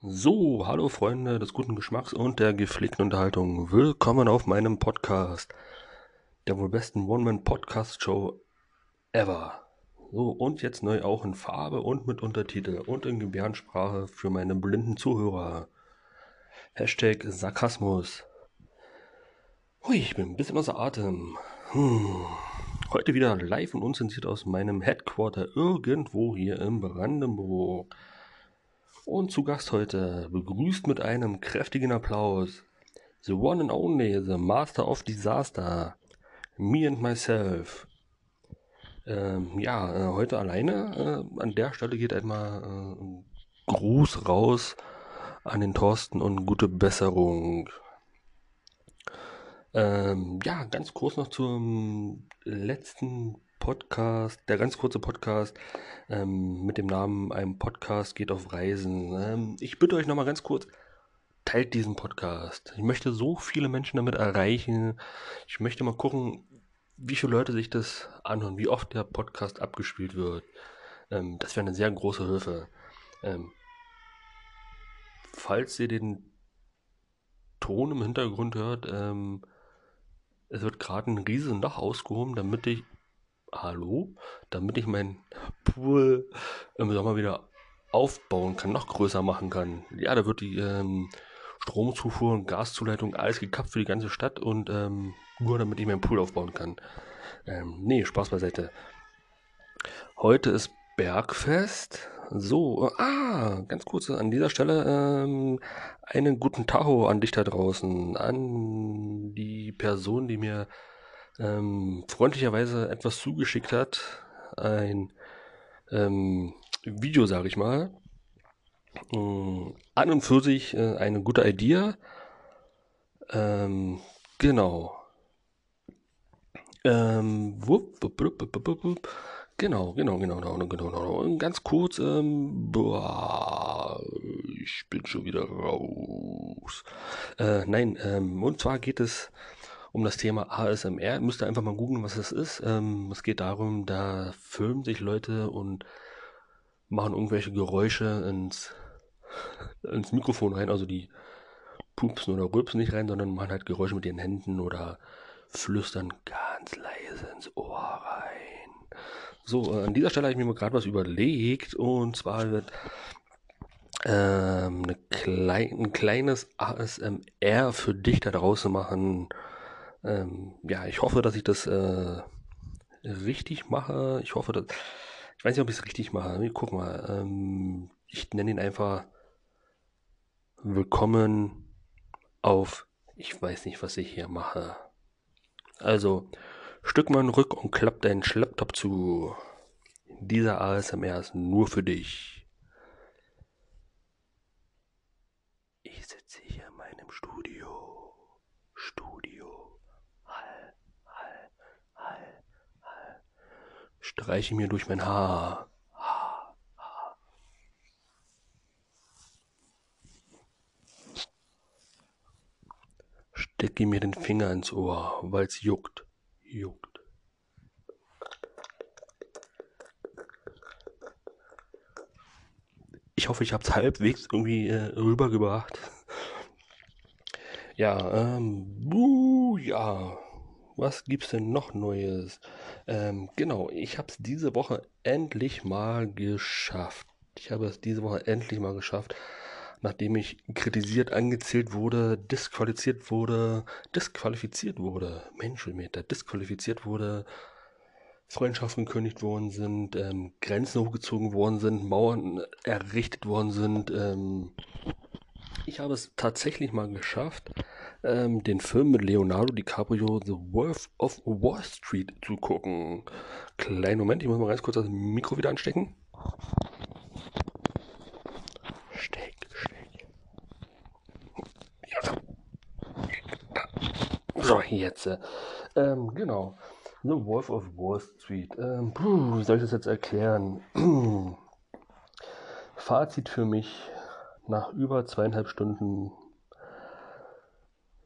So, hallo Freunde des guten Geschmacks und der gepflegten Unterhaltung. Willkommen auf meinem Podcast. Der wohl besten One-Man-Podcast-Show ever. So, und jetzt neu auch in Farbe und mit Untertitel und in Gebärdensprache für meine blinden Zuhörer. Hashtag Sarkasmus. Hui, ich bin ein bisschen außer Atem. Hm. Heute wieder live und unzensiert aus meinem Headquarter irgendwo hier in Brandenburg. Und zu Gast heute, begrüßt mit einem kräftigen Applaus, the one and only, the master of disaster, me and myself. Ähm, ja, äh, heute alleine. Äh, an der Stelle geht einmal äh, ein Gruß raus an den Thorsten und gute Besserung. Ähm, ja, ganz kurz noch zum letzten Podcast, der ganz kurze Podcast ähm, mit dem Namen Ein Podcast geht auf Reisen. Ähm, ich bitte euch nochmal ganz kurz, teilt diesen Podcast. Ich möchte so viele Menschen damit erreichen. Ich möchte mal gucken, wie viele Leute sich das anhören, wie oft der Podcast abgespielt wird. Ähm, das wäre eine sehr große Hilfe. Ähm, falls ihr den Ton im Hintergrund hört, ähm, es wird gerade ein riesen Dach ausgehoben, damit ich, hallo, damit ich meinen Pool im Sommer wieder aufbauen kann, noch größer machen kann. Ja, da wird die ähm, Stromzufuhr und Gaszuleitung alles gekappt für die ganze Stadt und ähm, nur damit ich meinen Pool aufbauen kann. Ähm, nee, Spaß beiseite. Heute ist Bergfest. So, ah, ganz kurz an dieser Stelle ähm, einen guten Tacho an dich da draußen, an die Person, die mir ähm, freundlicherweise etwas zugeschickt hat, ein ähm, Video, sage ich mal. Ähm, an und für sich äh, eine gute Idee. Ähm, genau. Ähm, wupp, wupp, wupp, wupp, Genau, genau, genau, genau, genau, genau. Und ganz kurz, ähm, boah, ich bin schon wieder raus. Äh, nein, ähm, und zwar geht es um das Thema ASMR. Müsst ihr einfach mal googeln, was das ist. Ähm, es geht darum, da filmen sich Leute und machen irgendwelche Geräusche ins, ins Mikrofon rein. Also die pupsen oder rülpsen nicht rein, sondern machen halt Geräusche mit ihren Händen oder flüstern ganz leise ins Ohr rein. So, äh, an dieser Stelle habe ich mir gerade was überlegt und zwar wird ähm, klein, ein kleines ASMR für dich da draußen machen. Ähm, ja, ich hoffe, dass ich das äh, richtig mache. Ich hoffe, dass. Ich weiß nicht, ob ich es richtig mache. Guck mal. Ähm, ich nenne ihn einfach Willkommen auf. Ich weiß nicht, was ich hier mache. Also, Stück mal Rück und klapp deinen Laptop zu. Dieser ASMR ist nur für dich. Ich sitze hier in meinem Studio. Studio. Hall, Hall, Hall, Hall. Streiche mir durch mein Haar. Haar, Haar. Stecke mir den Finger ins Ohr, weil's juckt juckt. Ich hoffe, ich habe es halbwegs irgendwie äh, rübergebracht. Ja, ähm, buh, ja. Was gibt's denn noch Neues? Ähm, genau, ich habe es diese Woche endlich mal geschafft. Ich habe es diese Woche endlich mal geschafft, nachdem ich kritisiert, angezählt wurde, disqualifiziert wurde, disqualifiziert wurde, Menschenmeter, disqualifiziert wurde, Freundschaften gekündigt worden sind, ähm, Grenzen hochgezogen worden sind, Mauern errichtet worden sind. Ähm, ich habe es tatsächlich mal geschafft, ähm, den Film mit Leonardo DiCaprio The Wolf of Wall Street zu gucken. Kleinen Moment, ich muss mal ganz kurz das Mikro wieder anstecken. So, jetzt. Äh, ähm, genau. The Wolf of Wall Street. Ähm, puh, wie soll ich das jetzt erklären? Fazit für mich nach über zweieinhalb Stunden.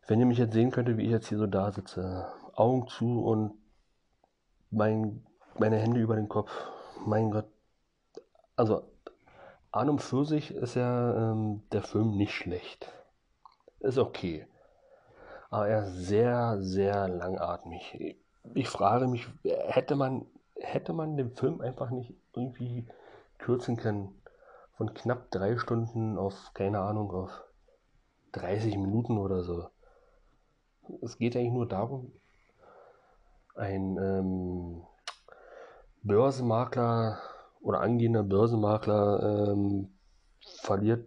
Wenn ihr mich jetzt sehen könntet, wie ich jetzt hier so da sitze, Augen zu und mein, meine Hände über den Kopf. Mein Gott, also an und für sich ist ja ähm, der Film nicht schlecht. Ist okay. Aber er ist sehr, sehr langatmig. Ich frage mich, hätte man, hätte man den Film einfach nicht irgendwie kürzen können? Von knapp drei Stunden auf, keine Ahnung, auf 30 Minuten oder so. Es geht eigentlich nur darum, ein ähm, Börsenmakler oder angehender Börsenmakler ähm, verliert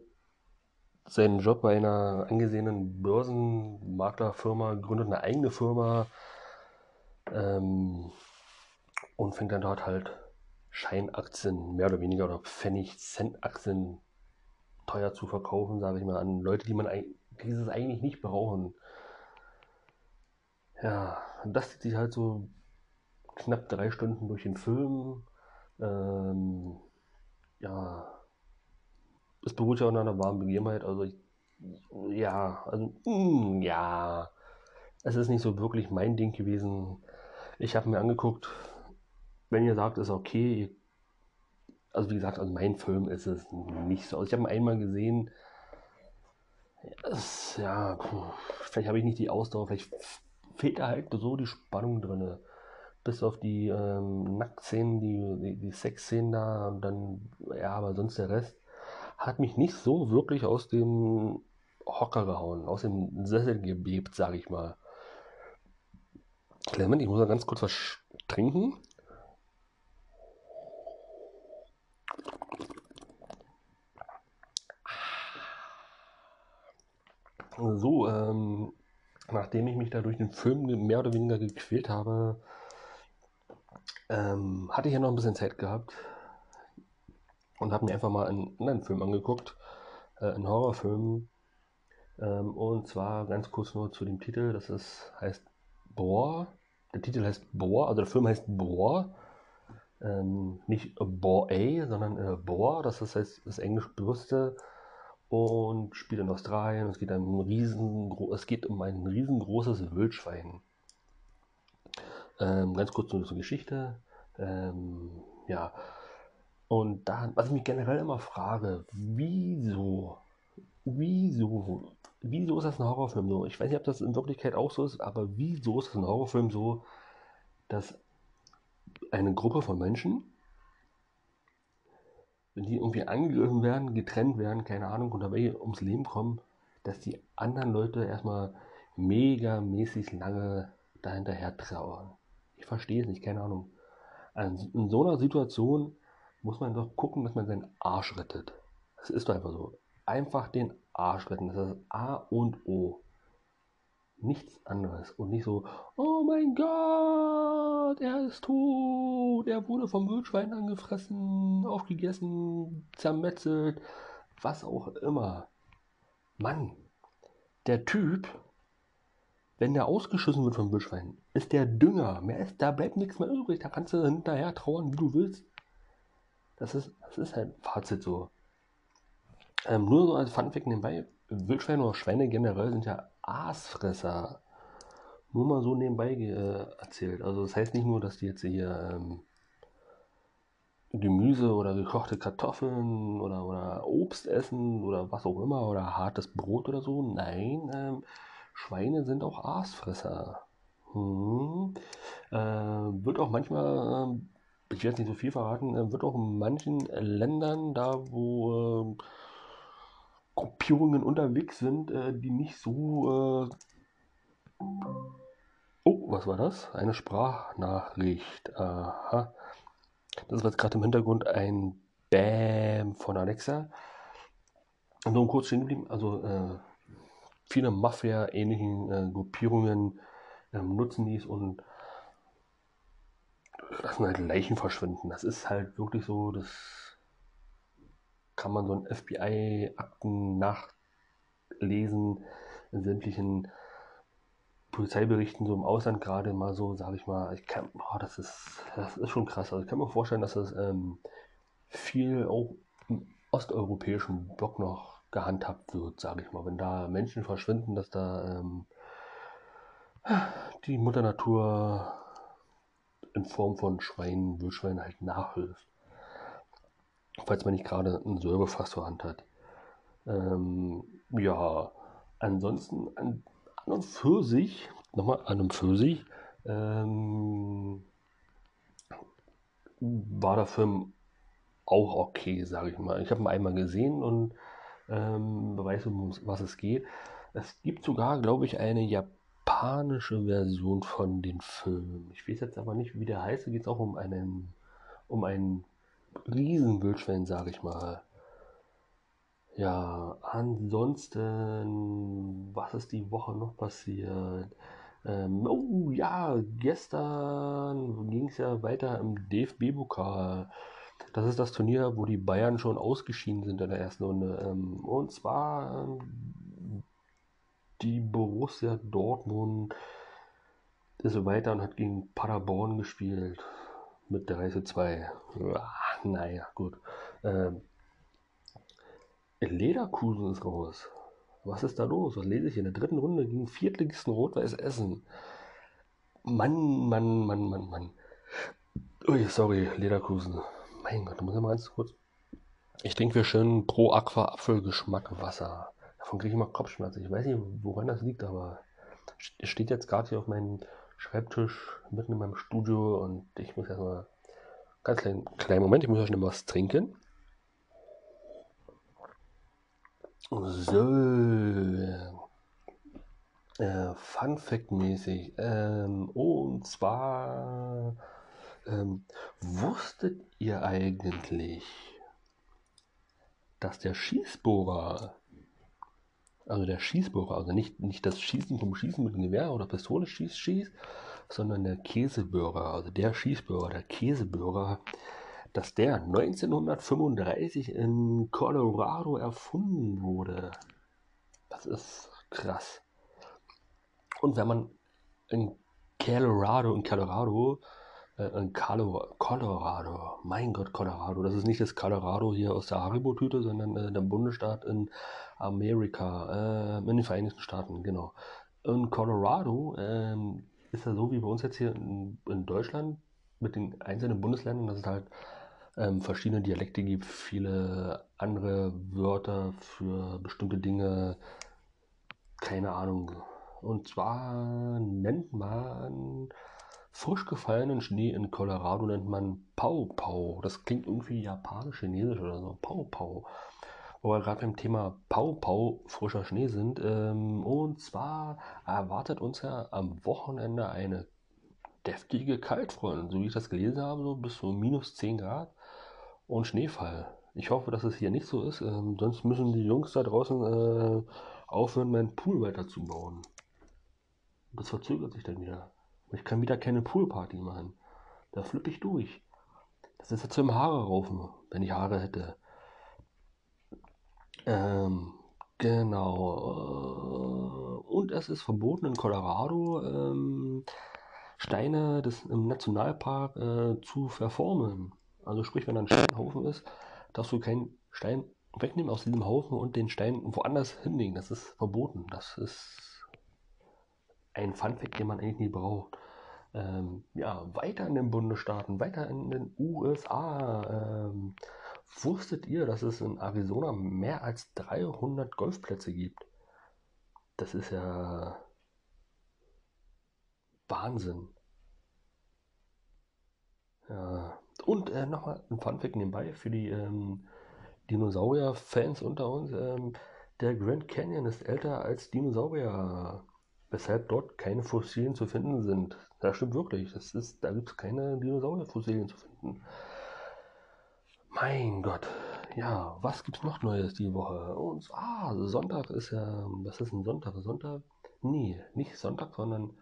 seinen Job bei einer angesehenen Börsenmaklerfirma, gründet eine eigene Firma ähm, und fängt dann dort halt Scheinaktien, mehr oder weniger, oder Pfennig-Cent-Aktien teuer zu verkaufen, sage ich mal, an Leute, die man dieses eigentlich nicht brauchen. Ja, das zieht sich halt so knapp drei Stunden durch den Film. Ähm, ja, es beruht ja auf einer warmen Begebenheit. Also, ich, ja, also, mm, ja, es ist nicht so wirklich mein Ding gewesen. Ich habe mir angeguckt, wenn ihr sagt, ist okay, also wie gesagt, also mein Film ist es nicht so. Also ich habe ihn einmal gesehen. Es, ja, vielleicht habe ich nicht die Ausdauer, vielleicht fehlt da halt so die Spannung drin. Bis auf die ähm, Nacktszenen, die, die, die Sexszenen da und dann, ja, aber sonst der Rest hat mich nicht so wirklich aus dem Hocker gehauen, aus dem Sessel gebebt, sage ich mal. Clement, ich muss mal ganz kurz was trinken. So, ähm, nachdem ich mich da durch den Film mehr oder weniger gequält habe, ähm, hatte ich ja noch ein bisschen Zeit gehabt und habe mir einfach mal einen anderen Film angeguckt, äh, einen Horrorfilm. Ähm, und zwar ganz kurz nur zu dem Titel, das ist, heißt Boar. Der Titel heißt Boar, also der Film heißt Boar. Ähm, nicht Boar A, sondern äh, Boar, das ist heißt, das englisch bewusste und spielt in Australien. Es geht, um ein riesen, es geht um ein riesengroßes Wildschwein. Ähm, ganz kurz nur zur Geschichte. Ähm, ja, und da, was ich mich generell immer frage, wieso, wieso, wieso ist das ein Horrorfilm so? Ich weiß nicht, ob das in Wirklichkeit auch so ist, aber wieso ist das ein Horrorfilm so, dass eine Gruppe von Menschen wenn die irgendwie angegriffen werden, getrennt werden, keine Ahnung, und dabei ums Leben kommen, dass die anderen Leute erstmal megamäßig lange dahinterher trauern. Ich verstehe es nicht, keine Ahnung. Also in so einer Situation muss man doch gucken, dass man seinen Arsch rettet. Das ist doch einfach so. Einfach den Arsch retten. Das ist das A und O. Nichts anderes. Und nicht so, oh mein Gott, er ist tot, er wurde vom Wildschwein angefressen, aufgegessen, zermetzelt, was auch immer. Mann, der Typ, wenn der ausgeschissen wird vom Wildschwein, ist der Dünger. Mehr ist, da bleibt nichts mehr übrig. Da kannst du hinterher trauern, wie du willst. Das ist, das ist halt Fazit so. Ähm, nur so als Funfact nebenbei, Wildschweine oder Schweine generell sind ja Aasfresser. Nur mal so nebenbei äh, erzählt. Also das heißt nicht nur, dass die jetzt hier ähm, Gemüse oder gekochte Kartoffeln oder, oder Obst essen oder was auch immer oder hartes Brot oder so. Nein, ähm, Schweine sind auch Aasfresser. Hm. Äh, wird auch manchmal, äh, ich werde nicht so viel verraten, äh, wird auch in manchen Ländern, da wo äh, Gruppierungen unterwegs sind, äh, die nicht so. Äh oh, was war das? Eine Sprachnachricht. Aha. Das war jetzt gerade im Hintergrund ein Bam von Alexa. Und so kurz stehen geblieben. Also äh, viele Mafia-ähnlichen äh, Gruppierungen ähm, nutzen dies und lassen halt Leichen verschwinden. Das ist halt wirklich so, das kann man so ein FBI-Akten nachlesen in sämtlichen Polizeiberichten so im Ausland gerade mal so, sage ich mal, ich kann, boah, das ist, das ist schon krass. Also ich kann mir vorstellen, dass das ähm, viel auch im osteuropäischen Block noch gehandhabt wird, sage ich mal. Wenn da Menschen verschwinden, dass da ähm, die Mutter Natur in Form von Schweinen, Wildschweinen halt nachhilft. falls man nicht gerade ein Säurefass zur Hand hat. Ähm, ja, ansonsten an, an, und für sich, nochmal an und für sich, ähm, war der Film auch okay, sage ich mal. Ich habe ihn einmal gesehen und ähm, weiß, um was es geht. Es gibt sogar, glaube ich, eine japanische Version von den Filmen. Ich weiß jetzt aber nicht, wie der heißt. Da geht es auch um einen, um einen Riesenwildschwein, sage ich mal. Ja, ansonsten, was ist die Woche noch passiert? Ähm, oh ja, gestern ging es ja weiter im DFB-Pokal. Das ist das Turnier, wo die Bayern schon ausgeschieden sind in der ersten Runde. Ähm, und zwar ähm, die Borussia Dortmund ist weiter und hat gegen Paderborn gespielt. Mit 3 zu 2. Ja, naja, gut. Ähm, Lederkusen ist raus. Was ist da los? Was lese ich in der dritten Runde gegen Viertligisten Rot-Weiß Essen? Mann, Mann, Mann, Mann, Mann. Ui, sorry, Lederkusen. Mein Gott, da muss ich mal ganz kurz. Ich trinke wir schön Pro Aqua Apfelgeschmack Wasser. Davon kriege ich immer Kopfschmerzen. Ich weiß nicht, woran das liegt, aber es steht jetzt gerade hier auf meinem Schreibtisch mitten in meinem Studio und ich muss erstmal ganz kleinen, kleinen Moment, ich muss erst mal was trinken. So. Äh, Fun Fact mäßig. Ähm, und zwar ähm, wusstet ihr eigentlich, dass der Schießbohrer, also der Schießbohrer, also nicht, nicht das Schießen vom Schießen mit dem Gewehr oder Pistole schießt, schießt, sondern der Käsebohrer, also der Schießbohrer, der Käsebohrer, dass der 1935 in Colorado erfunden wurde. Das ist krass. Und wenn man in Colorado, in Colorado, in Colorado, mein Gott, Colorado, das ist nicht das Colorado hier aus der Haribo-Tüte, sondern äh, der Bundesstaat in Amerika, äh, in den Vereinigten Staaten, genau. In Colorado ähm, ist ja so wie bei uns jetzt hier in, in Deutschland mit den einzelnen Bundesländern, dass es halt ähm, verschiedene Dialekte gibt, viele andere Wörter für bestimmte Dinge, keine Ahnung. Und zwar nennt man frisch gefallenen Schnee in Colorado nennt man Pau Pau. Das klingt irgendwie japanisch, chinesisch oder so. Pau Pau. Wo wir gerade beim Thema Pau Pau frischer Schnee sind. Ähm, und zwar erwartet uns ja am Wochenende eine deftige Kaltfront, so wie ich das gelesen habe, so bis zu minus 10 Grad und Schneefall. Ich hoffe, dass es hier nicht so ist, ähm, sonst müssen die Jungs da draußen äh, aufhören, meinen Pool weiterzubauen. Das verzögert sich dann wieder. Ich kann wieder keine Poolparty machen. Da flippe ich durch. Das ist jetzt zum Haare raufen, wenn ich Haare hätte. Ähm, genau. Und es ist verboten in Colorado, ähm, Steine des, im Nationalpark äh, zu verformen. Also sprich, wenn da ein Steinhaufen ist, darfst du keinen Stein wegnehmen aus diesem Haufen und den Stein woanders hinlegen. Das ist verboten. Das ist ein Funfact, den man eigentlich nie braucht. Ähm, ja, weiter in den Bundesstaaten, weiter in den USA. Ähm, wusstet ihr, dass es in Arizona mehr als 300 Golfplätze gibt? Das ist ja Wahnsinn. Ja, und äh, nochmal ein Funfact nebenbei für die ähm, Dinosaurier-Fans unter uns. Ähm, der Grand Canyon ist älter als Dinosaurier, weshalb dort keine Fossilien zu finden sind. Das stimmt wirklich. Das ist, da gibt es keine Dinosaurier-Fossilien zu finden. Mein Gott. Ja, was gibt's noch Neues die Woche? Und ah, Sonntag ist ja. Was ist ein Sonntag? Sonntag? Nee, nicht Sonntag, sondern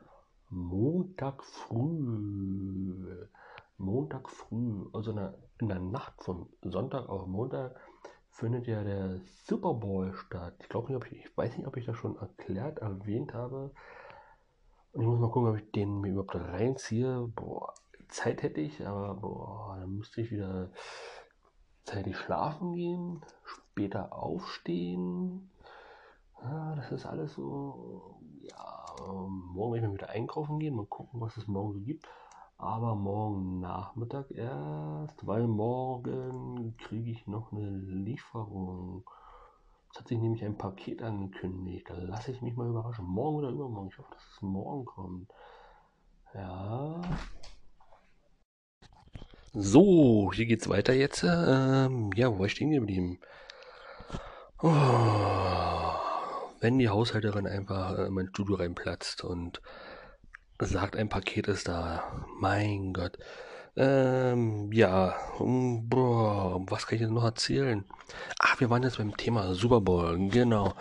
Montag früh. Montag früh, also in der, in der Nacht von Sonntag auf Montag, findet ja der Super Bowl statt. Ich glaube nicht, ob ich, ich weiß nicht, ob ich das schon erklärt, erwähnt habe. Ich muss mal gucken, ob ich den mir überhaupt reinziehe. Boah, Zeit hätte ich, aber boah, dann müsste ich wieder zeitig schlafen gehen, später aufstehen. Ja, das ist alles so. Ja, morgen werde ich mal wieder einkaufen gehen, mal gucken, was es morgen so gibt aber morgen Nachmittag erst, weil morgen kriege ich noch eine Lieferung. Es hat sich nämlich ein Paket angekündigt. Da lasse ich mich mal überraschen. Morgen oder übermorgen. Ich hoffe, dass es morgen kommt. Ja. So, hier geht's weiter jetzt. Ähm, ja, wo war ich stehen geblieben? Oh, wenn die Haushälterin einfach in mein Studio reinplatzt und sagt, ein Paket ist da. Mein Gott. Ähm, ja, boah, was kann ich denn noch erzählen? Ach, wir waren jetzt beim Thema Super Bowl, genau.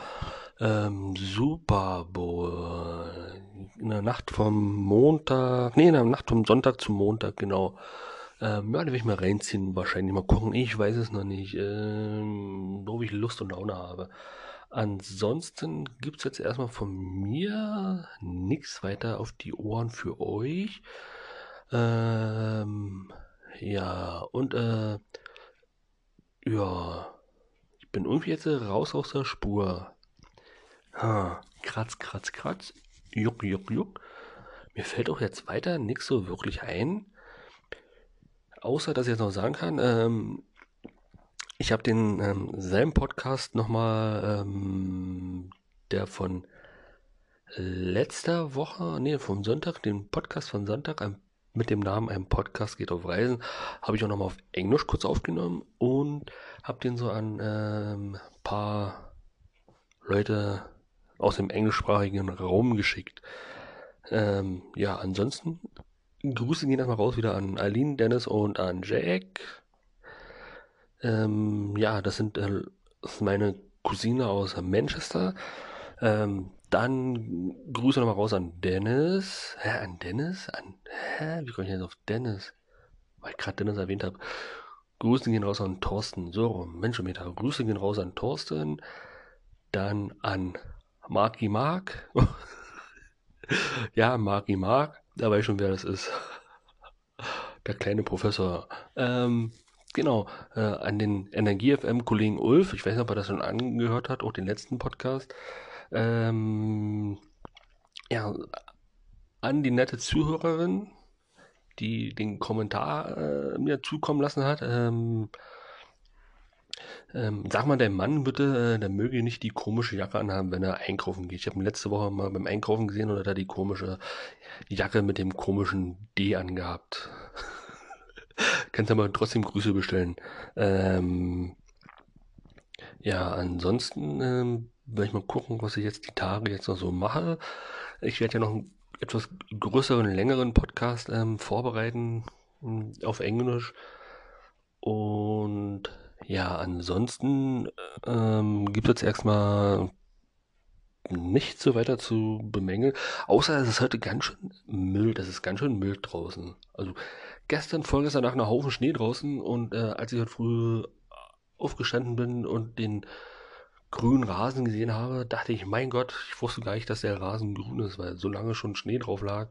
Ähm, Super Bowl. In der Nacht vom Montag, nee, in der Nacht vom Sonntag zum Montag, genau. Ähm, ja, da will ich mal reinziehen, wahrscheinlich mal gucken. Ich weiß es noch nicht, ähm, wo ich Lust und Laune habe. Ansonsten gibt es jetzt erstmal von mir nichts weiter auf die Ohren für euch. Ähm, ja, und äh, ja, ich bin irgendwie jetzt raus aus der Spur. Ha, kratz, kratz, kratz. Juck, juck, juck. Mir fällt auch jetzt weiter nichts so wirklich ein. Außer, dass ich jetzt noch sagen kann, ähm, ich habe den ähm, selben Podcast nochmal, ähm, der von letzter Woche, nee, vom Sonntag, den Podcast von Sonntag ein, mit dem Namen Ein Podcast geht auf Reisen, habe ich auch nochmal auf Englisch kurz aufgenommen und habe den so an ähm, paar Leute aus dem englischsprachigen Raum geschickt. Ähm, ja, ansonsten Grüße gehen erstmal raus wieder an Aline, Dennis und an Jack. Ähm, ja, das sind äh, meine Cousine aus Manchester. Ähm, dann Grüße nochmal raus an Dennis. Hä, an Dennis? An, hä, wie komme ich jetzt auf Dennis? Weil ich gerade Dennis erwähnt habe. Grüße gehen raus an Thorsten. So, Menschenmeter. Grüße gehen raus an Thorsten. Dann an Marki Mark. ja, Marki Mark. Da weiß ich schon, wer das ist. Der kleine Professor. Ähm, genau, äh, an den Energie-FM-Kollegen Ulf. Ich weiß nicht, ob er das schon angehört hat, auch den letzten Podcast. Ähm, ja, an die nette Zuhörerin, die den Kommentar äh, mir zukommen lassen hat. Ähm, ähm, sag mal dein Mann bitte, äh, der möge nicht die komische Jacke anhaben, wenn er einkaufen geht. Ich habe ihn letzte Woche mal beim Einkaufen gesehen und hat er die komische Jacke mit dem komischen D angehabt. Kannst aber trotzdem Grüße bestellen. Ähm, ja, ansonsten ähm, werde ich mal gucken, was ich jetzt die Tage jetzt noch so mache. Ich werde ja noch einen etwas größeren, längeren Podcast ähm, vorbereiten hm, auf Englisch. Und ja, ansonsten ähm, gibt es jetzt erstmal nichts so weiter zu bemängeln, außer es ist heute ganz schön mild, es ist ganz schön mild draußen. Also gestern, vorgestern nach einer Haufen Schnee draußen und äh, als ich heute früh aufgestanden bin und den grünen Rasen gesehen habe, dachte ich, mein Gott, ich wusste gar nicht, dass der Rasen grün ist, weil so lange schon Schnee drauf lag.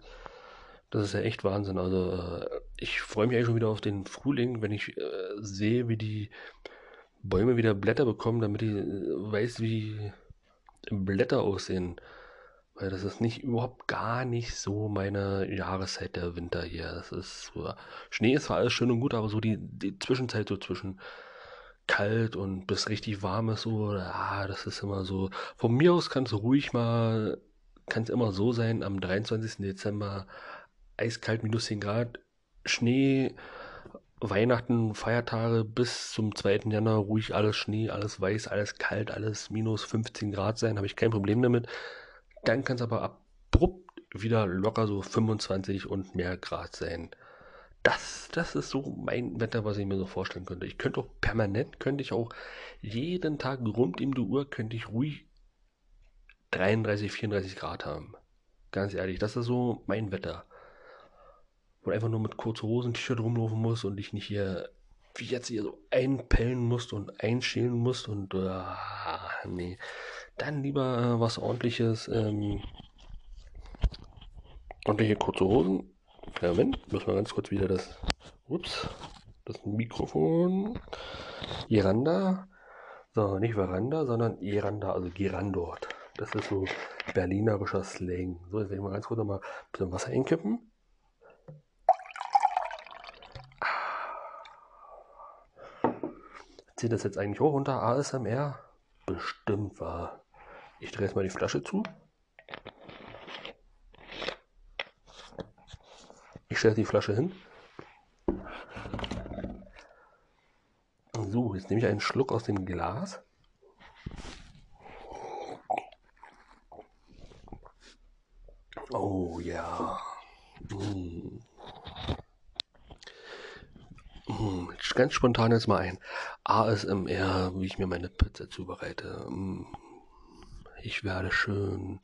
Das ist ja echt Wahnsinn. Also äh, ich freue mich eigentlich schon wieder auf den Frühling, wenn ich äh, sehe, wie die Bäume wieder Blätter bekommen, damit ich äh, weiß, wie Blätter aussehen. Weil das ist nicht überhaupt gar nicht so meine Jahreszeit der Winter hier. Das ist so, Schnee ist zwar alles schön und gut, aber so die, die Zwischenzeit so zwischen kalt und bis richtig warm ist so, ah, das ist immer so. Von mir aus kann es ruhig mal, kann es immer so sein, am 23. Dezember eiskalt minus 10 Grad, Schnee, Weihnachten, Feiertage bis zum 2. Januar ruhig alles Schnee, alles weiß, alles kalt, alles minus 15 Grad sein, habe ich kein Problem damit. Dann kann es aber abrupt wieder locker so 25 und mehr Grad sein. Das, das ist so mein Wetter, was ich mir so vorstellen könnte. Ich könnte auch permanent, könnte ich auch jeden Tag rund um die Uhr, könnte ich ruhig 33, 34 Grad haben. Ganz ehrlich, das ist so mein Wetter wo du einfach nur mit kurzen Hosen, T-Shirt rumlaufen musst und dich nicht hier wie jetzt hier so einpellen musst und einschälen musst und äh, nee. Dann lieber äh, was ordentliches, ähm, ordentliche kurze Hosen. Ja, Moment, müssen wir ganz kurz wieder das, ups, das Mikrofon, Iranda, so, nicht Veranda, sondern Iranda, also Girandort. Das ist so berlinerischer Slang. So, jetzt werde ich mal ganz kurz nochmal ein bisschen Wasser einkippen. Zählt das jetzt eigentlich hoch unter ASMR? Bestimmt war. Ich drehe jetzt mal die Flasche zu. Ich stelle die Flasche hin. So, jetzt nehme ich einen Schluck aus dem Glas. Oh ja. Mm. Mm. Ganz spontan jetzt mal ein ASMR, wie ich mir meine Pizza zubereite. Mm. Ich werde schön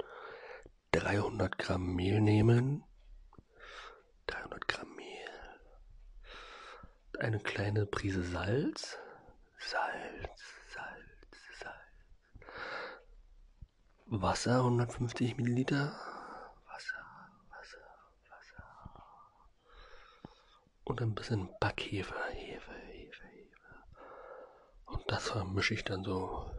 300 Gramm Mehl nehmen. 300 Gramm Mehl. Eine kleine Prise Salz. Salz, Salz, Salz. Wasser 150 Milliliter. und ein bisschen Backhefe. Hefe, Hefe, Hefe. Und das vermische ich dann so.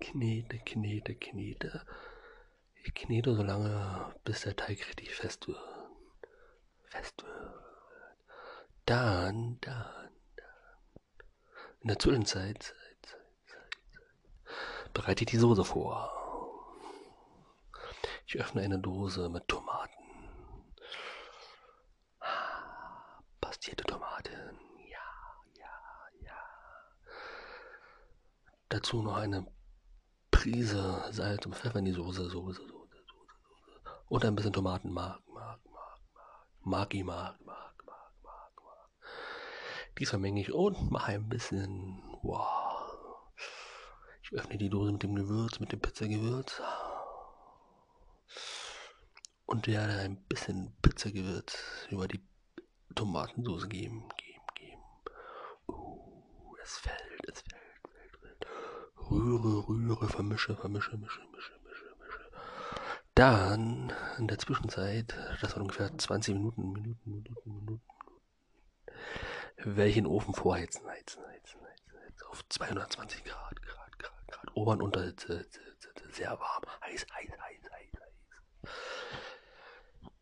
Knete, knete, knete. Ich knete so lange, bis der Teig richtig fest wird. Fest wird. Dann, dann, dann. In der Zwischenzeit Zeit, Zeit, Zeit, bereite ich die Soße vor. Ich öffne eine Dose mit Tomaten. Pastierte Tomaten. Ja, ja, ja. Dazu noch eine Prise Salz und Pfeffer in die Soße, Soße, Soße, Soße. Und ein bisschen Tomatenmark, Mark, Mark, Mark. Magi, Mark, Mark, Mark, Mark, Mark. Die vermenge ich und mache ein bisschen, wow. Ich öffne die Dose mit dem Gewürz, mit dem Pizzagewürz und werde ein bisschen Pizzagewürz über die Tomatensauce geben, geben, geben. Uh, es fällt. Rühre, rühre, vermische, vermische, mische, mische, mische, mische. Dann in der Zwischenzeit, das war ungefähr 20 Minuten, Minuten, Minuten, Minuten, ich den Ofen vorheizen, heizen, heizen, heizen, heizen, auf 220 Grad, Grad, Grad, Grad, Ober- und Unterhitze, sehr warm, heiß, heiß, heiß.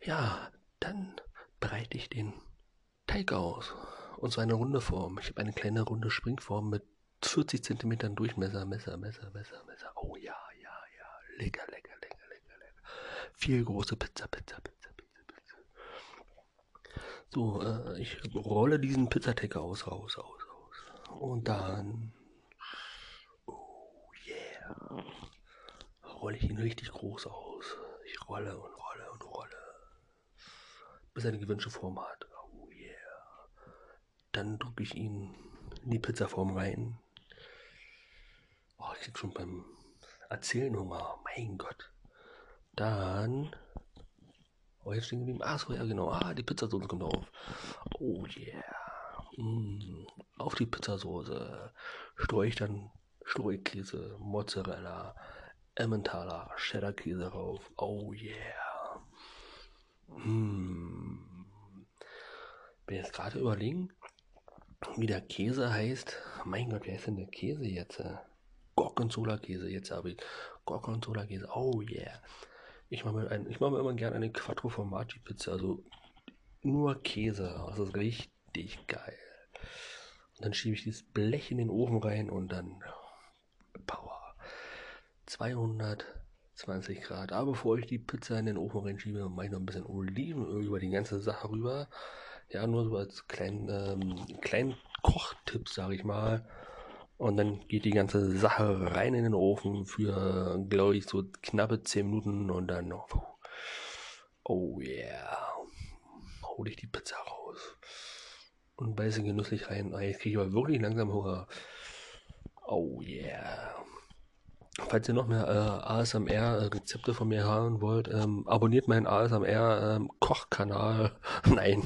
Ja, dann breite ich den Teig aus. Und so eine runde Form. Ich habe eine kleine runde Springform mit 40 cm Durchmesser, Messer, Messer, Messer, Messer. Oh ja, ja, ja. Lecker, lecker, lecker, lecker, lecker. Vier große Pizza, Pizza, Pizza, Pizza, Pizza. So, äh, ich rolle diesen Pizzateig aus, raus, aus, aus. Und dann. Oh yeah. Rolle ich ihn richtig groß aus. Ich rolle und rolle und rolle bis er eine gewünschte Form hat. Oh yeah. Dann drücke ich ihn in die Pizzaform rein. Krieg schon beim Erzählen Hunger. Mein Gott. Dann. Oh, jetzt stehen geblieben. So, ja, genau. Ah, die Pizzasoße kommt auf. Oh yeah. Mm. Auf die Pizzasoße streue ich dann Streukäse, Mozzarella, Emmentaler, Cheddar-Käse drauf. Oh yeah. Hm. Bin jetzt gerade überlegen, wie der Käse heißt. Mein Gott, wer ist denn der Käse jetzt? Gorgonzola-Käse, jetzt habe ich Gorgonzola-Käse. Oh yeah. Ich mache mir, ein, mach mir immer gerne eine Quattro Formaggi Pizza, also nur Käse. Das ist richtig geil. Und dann schiebe ich dieses Blech in den Ofen rein und dann Power. 200 20 Grad. Aber bevor ich die Pizza in den Ofen reinschiebe, mache ich noch ein bisschen Olivenöl über die ganze Sache rüber. Ja, nur so als kleinen, ähm, kleinen Kochtipp, sage ich mal. Und dann geht die ganze Sache rein in den Ofen für, glaube ich, so knappe 10 Minuten und dann noch. Oh yeah. Hole ich die Pizza raus. Und beiße genüsslich rein. Ah, jetzt kriege ich aber wirklich langsam Hunger. Oh yeah. Falls ihr noch mehr äh, ASMR-Rezepte von mir hören wollt, ähm, abonniert meinen ASMR-Kochkanal. Ähm, Nein,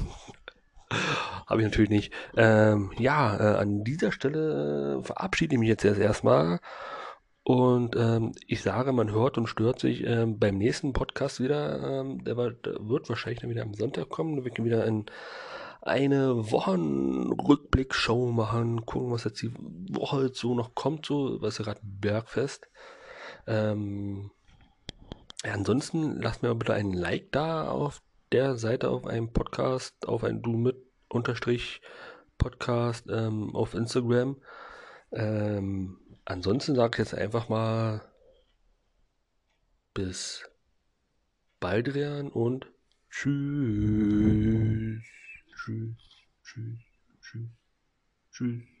habe ich natürlich nicht. Ähm, ja, äh, an dieser Stelle äh, verabschiede ich mich jetzt erst erstmal. Und ähm, ich sage, man hört und stört sich ähm, beim nächsten Podcast wieder. Ähm, der, wird, wahrscheinlich dann wieder am Sonntag kommen. Da wird wieder in eine Wochenrückblick-Show machen, gucken, was jetzt die Woche so noch kommt, so, was ja gerade Bergfest. Ähm, ja, ansonsten lasst mir bitte ein Like da auf der Seite auf einem Podcast, auf ein Du mit Unterstrich Podcast ähm, auf Instagram. Ähm, ansonsten sage ich jetzt einfach mal bis Baldrian und tschüss. Tschüss, tschüss, tschüss, tschüss.